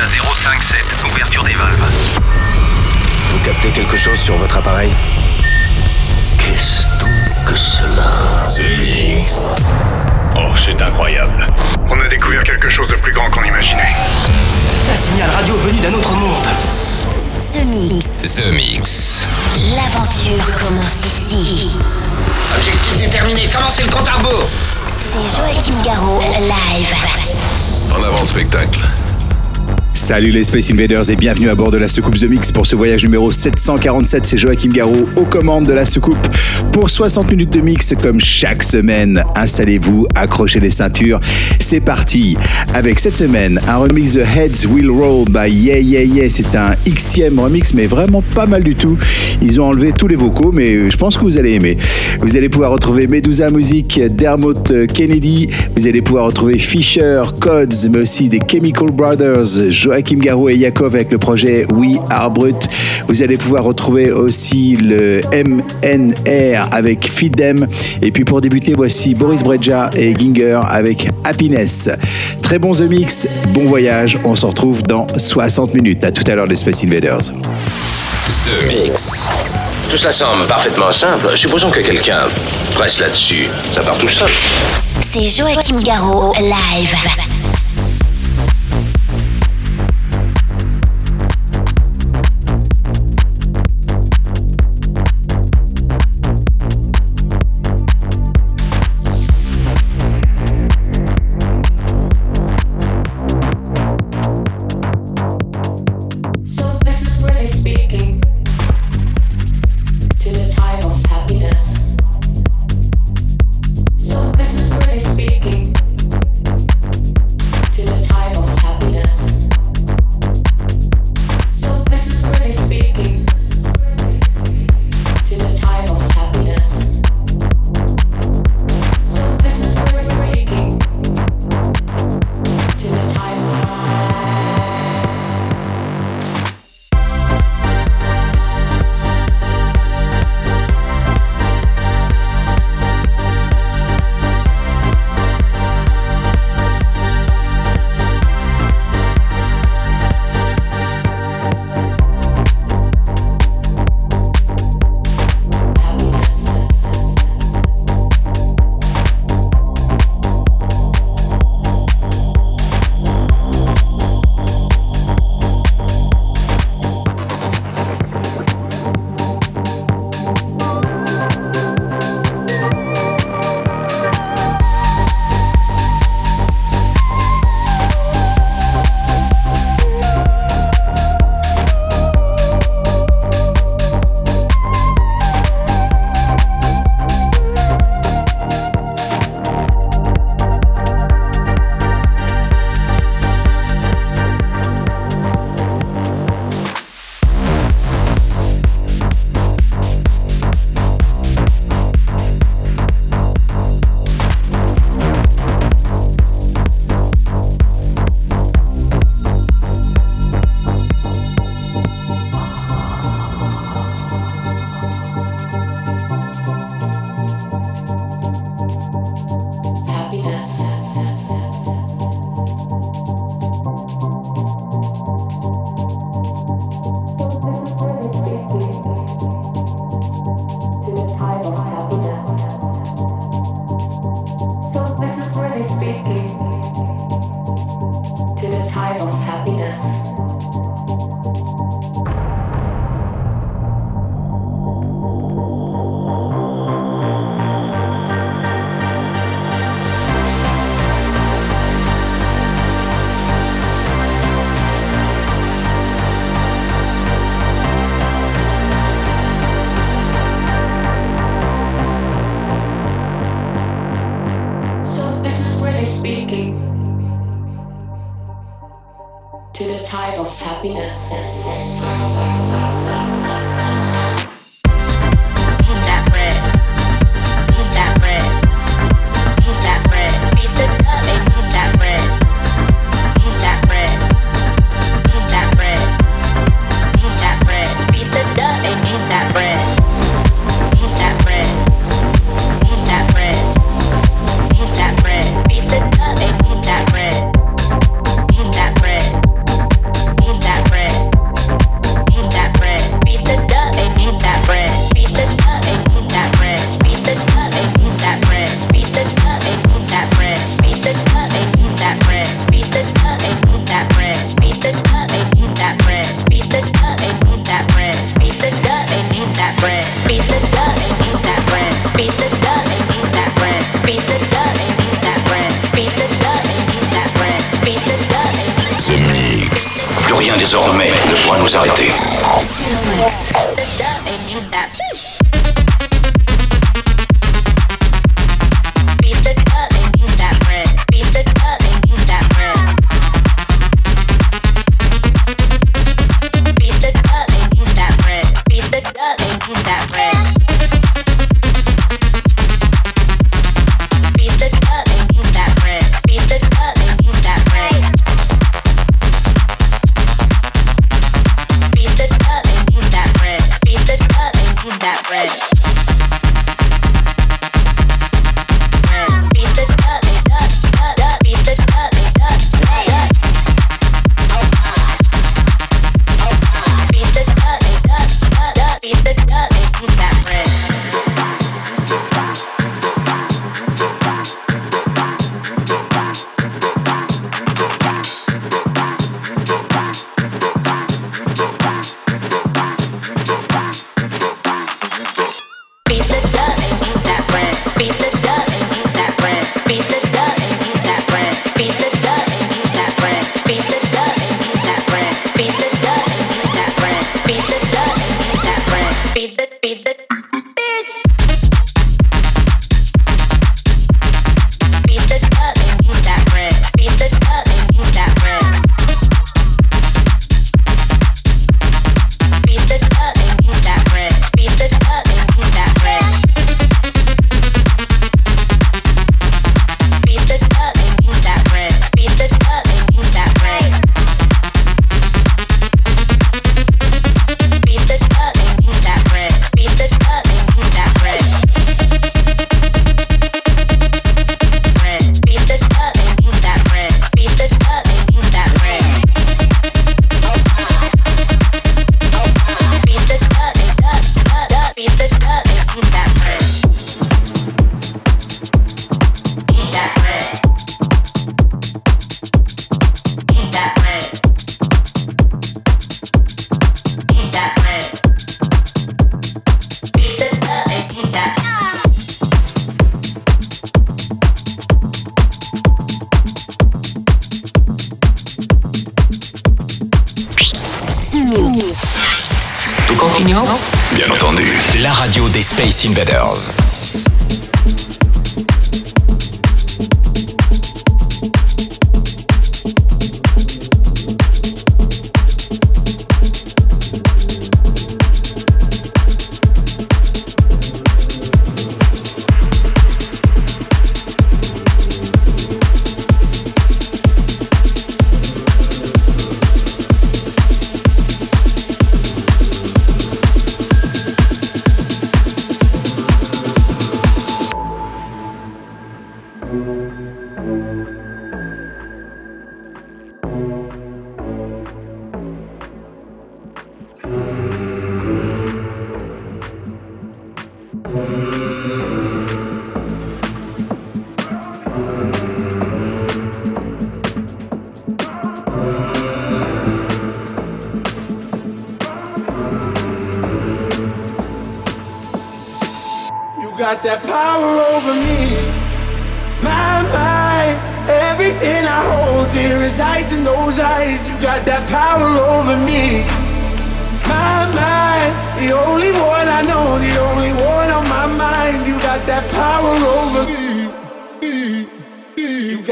à 057, ouverture des valves. Vous captez quelque chose sur votre appareil Qu'est-ce donc que cela Oh, c'est incroyable. On a découvert quelque chose de plus grand qu'on imaginait. Un signal radio venu d'un autre monde. The Mix. The Mix. L'aventure commence ici. Objectif déterminé, commencez le compte à rebours C'est Joachim Garraud, live. En avant le spectacle. Salut les Space Invaders et bienvenue à bord de la soucoupe The Mix pour ce voyage numéro 747. C'est Joachim Garraud aux commandes de la soucoupe pour 60 minutes de mix comme chaque semaine. Installez-vous, accrochez les ceintures. C'est parti avec cette semaine un remix The Heads Will Roll by Yeah Yeah Yeah. C'est un Xème remix mais vraiment pas mal du tout. Ils ont enlevé tous les vocaux mais je pense que vous allez aimer. Vous allez pouvoir retrouver Medusa Music, Dermot Kennedy. Vous allez pouvoir retrouver Fisher, Codes mais aussi des Chemical Brothers, Joachim Garou et Yakov avec le projet We Are Brut. Vous allez pouvoir retrouver aussi le MNR avec Fidem. Et puis pour débuter, voici Boris Breja et Ginger avec Happiness. Très bon The Mix, bon voyage. On se retrouve dans 60 minutes. À tout à l'heure, les Space Invaders. The Mix. Tout ça semble parfaitement simple. Supposons que quelqu'un presse là-dessus. Ça part tout seul. C'est Joachim Garraud, live.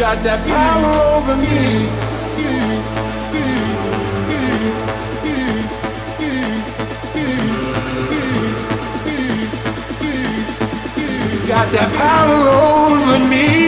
got that power over me. Got that power over me.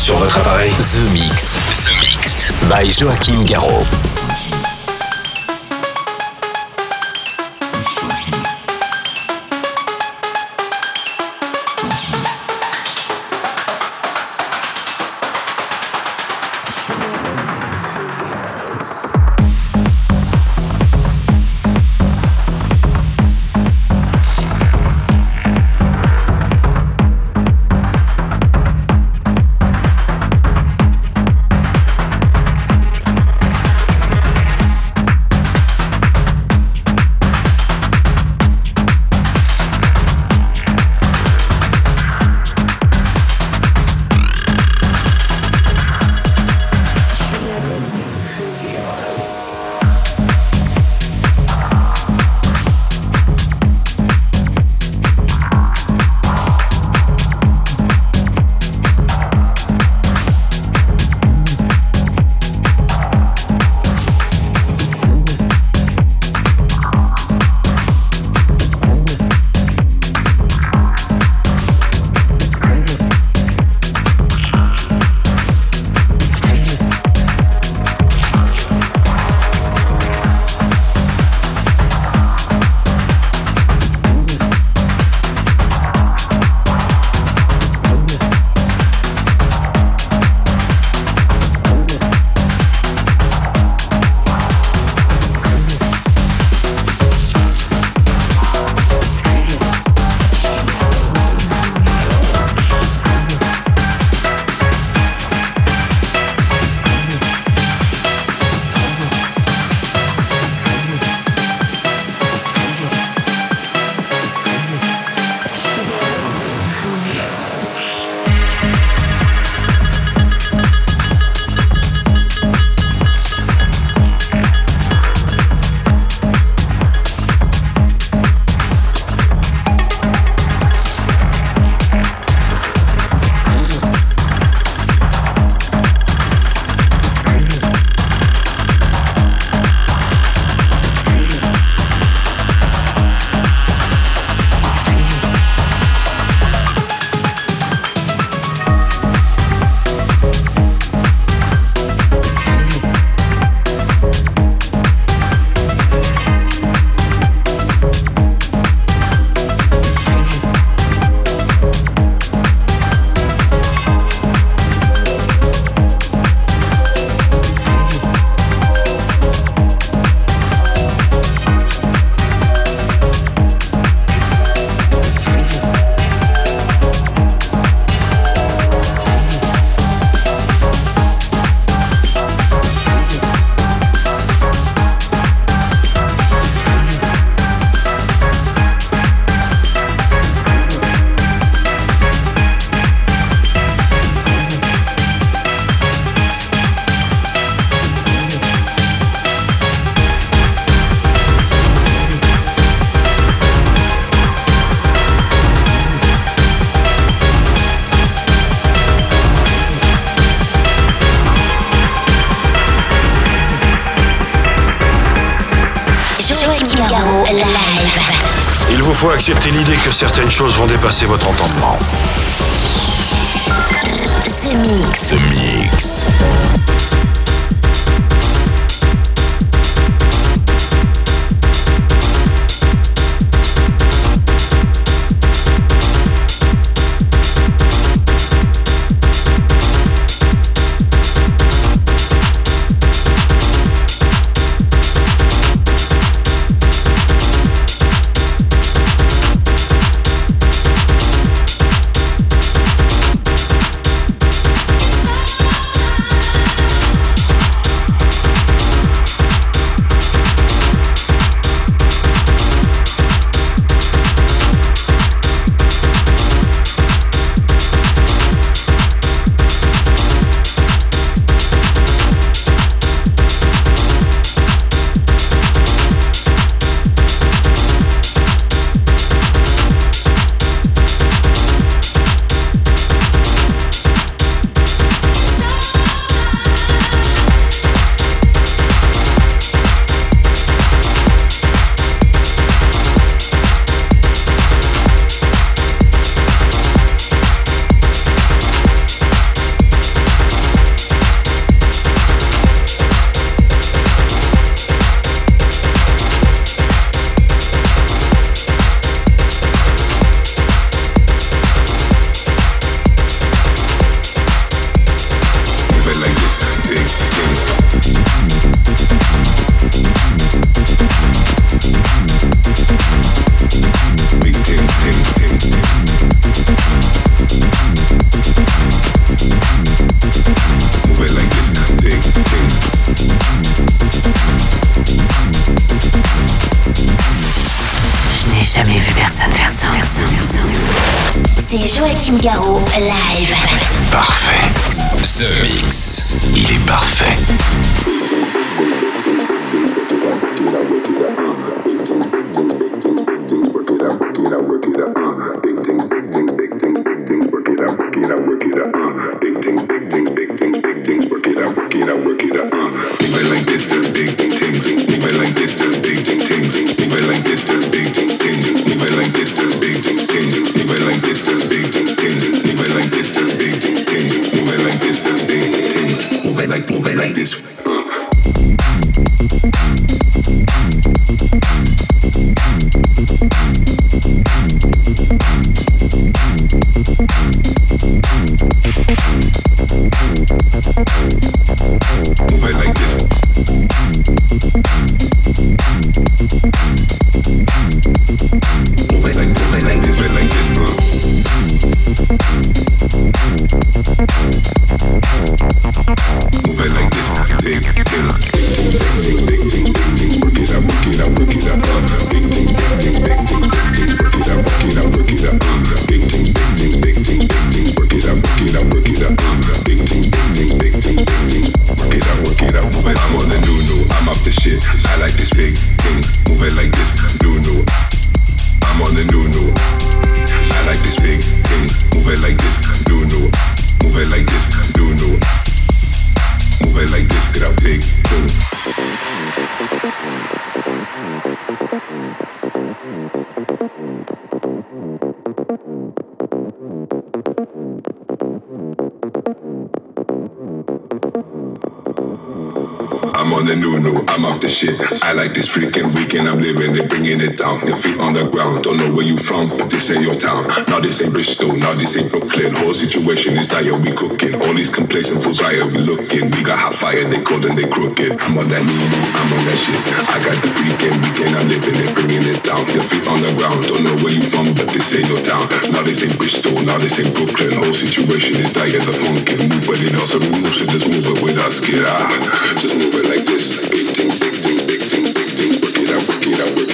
Sur votre appareil The Mix. The Mix. By Joachim Garraud. Faut accepter l'idée que certaines choses vont dépasser votre entendement. The Mix. The Mix. Joachim Garraud, live. Parfait. The Mix. Il est parfait. Big shit. I like this freaking weekend, I'm living it, bringing it down. Your feet on the ground, don't know where you from, but this ain't your town. Now this ain't Bristol, now this ain't Brooklyn. Whole situation is dire, we cooking. All these complacent fools higher, we looking. We got hot fire, they cold and they crooked. I'm on that new I'm on that shit. I got the freaking weekend, I'm living it, bringing it down. Your feet on the ground, don't know where you from, but this ain't your town. Now this ain't Bristol, now this ain't Brooklyn. Whole situation is dire, the phone can move, but it also moves, so just move it with us, get out. Ah, just move it like this. Big things,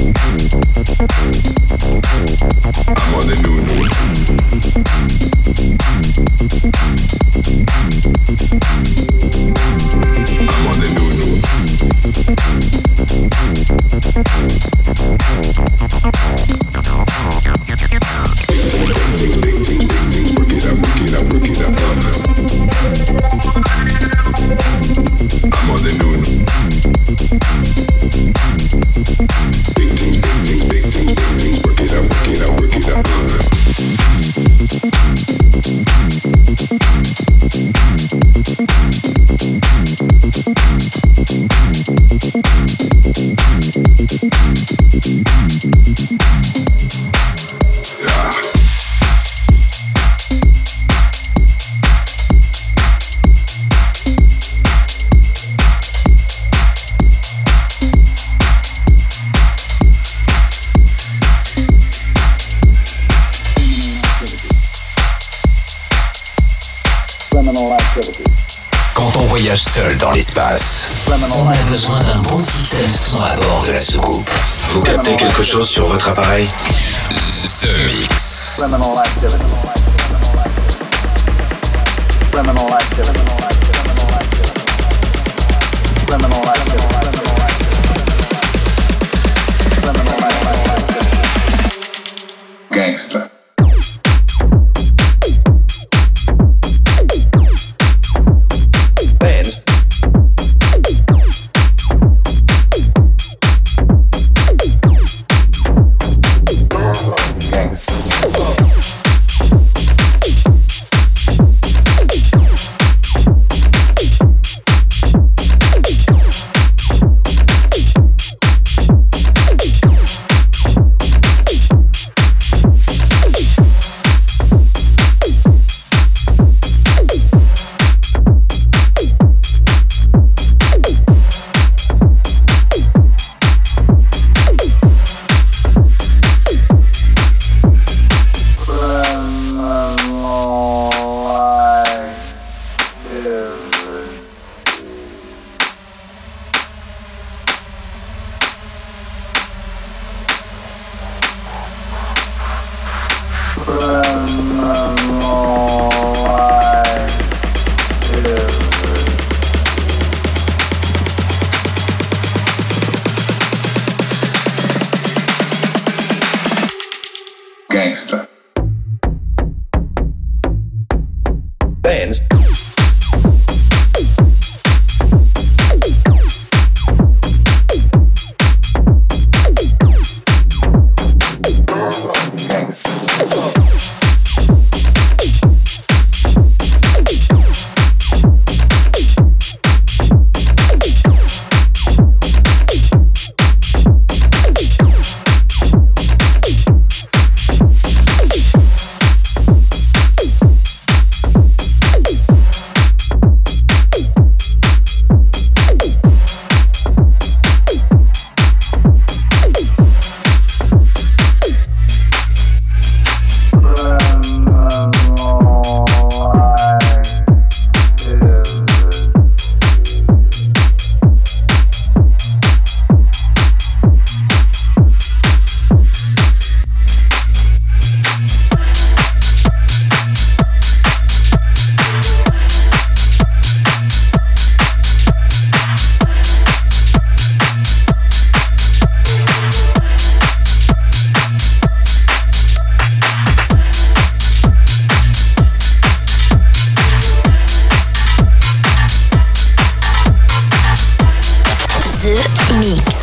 I'm on a new, new. quelque chose sur votre appareil Gangster. Mix.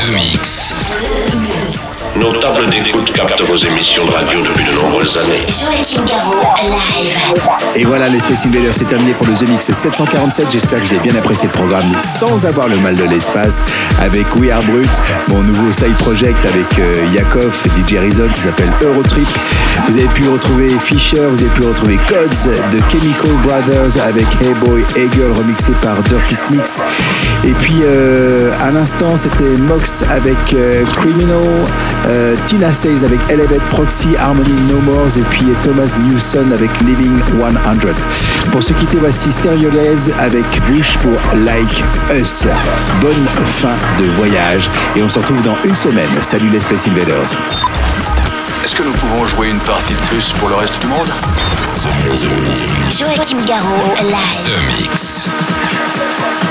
The Mix. Nos tables d'écoute captent vos émissions de radio depuis de nombreuses années. Joachim Garraud, live. Et voilà, les Space Invaders, c'est terminé pour le The Mix 747. J'espère que vous avez bien apprécié le programme sans avoir le mal de l'espace avec We Are Brut, mon nouveau side project avec euh, Yakov, DJ Rizon, qui s'appelle Eurotrip. Vous avez pu retrouver Fisher, vous avez pu retrouver Codes de Chemical Brothers avec Hey Boy Hey Girl remixé par Dirty Sneaks. Et puis euh, à l'instant, c'était Mox avec euh, Criminal, euh, Tina Says avec Elevate Proxy, Harmony No More et puis Thomas Newson avec Living 100. Pour se quitter, voici Stereolaise avec Bush pour Like Us. Bonne fin de voyage et on se retrouve dans une semaine. Salut les Space Invaders. Est-ce que nous pouvons jouer une partie de plus pour le reste du monde? Joachim Garraud, live. The Mix. The Mix.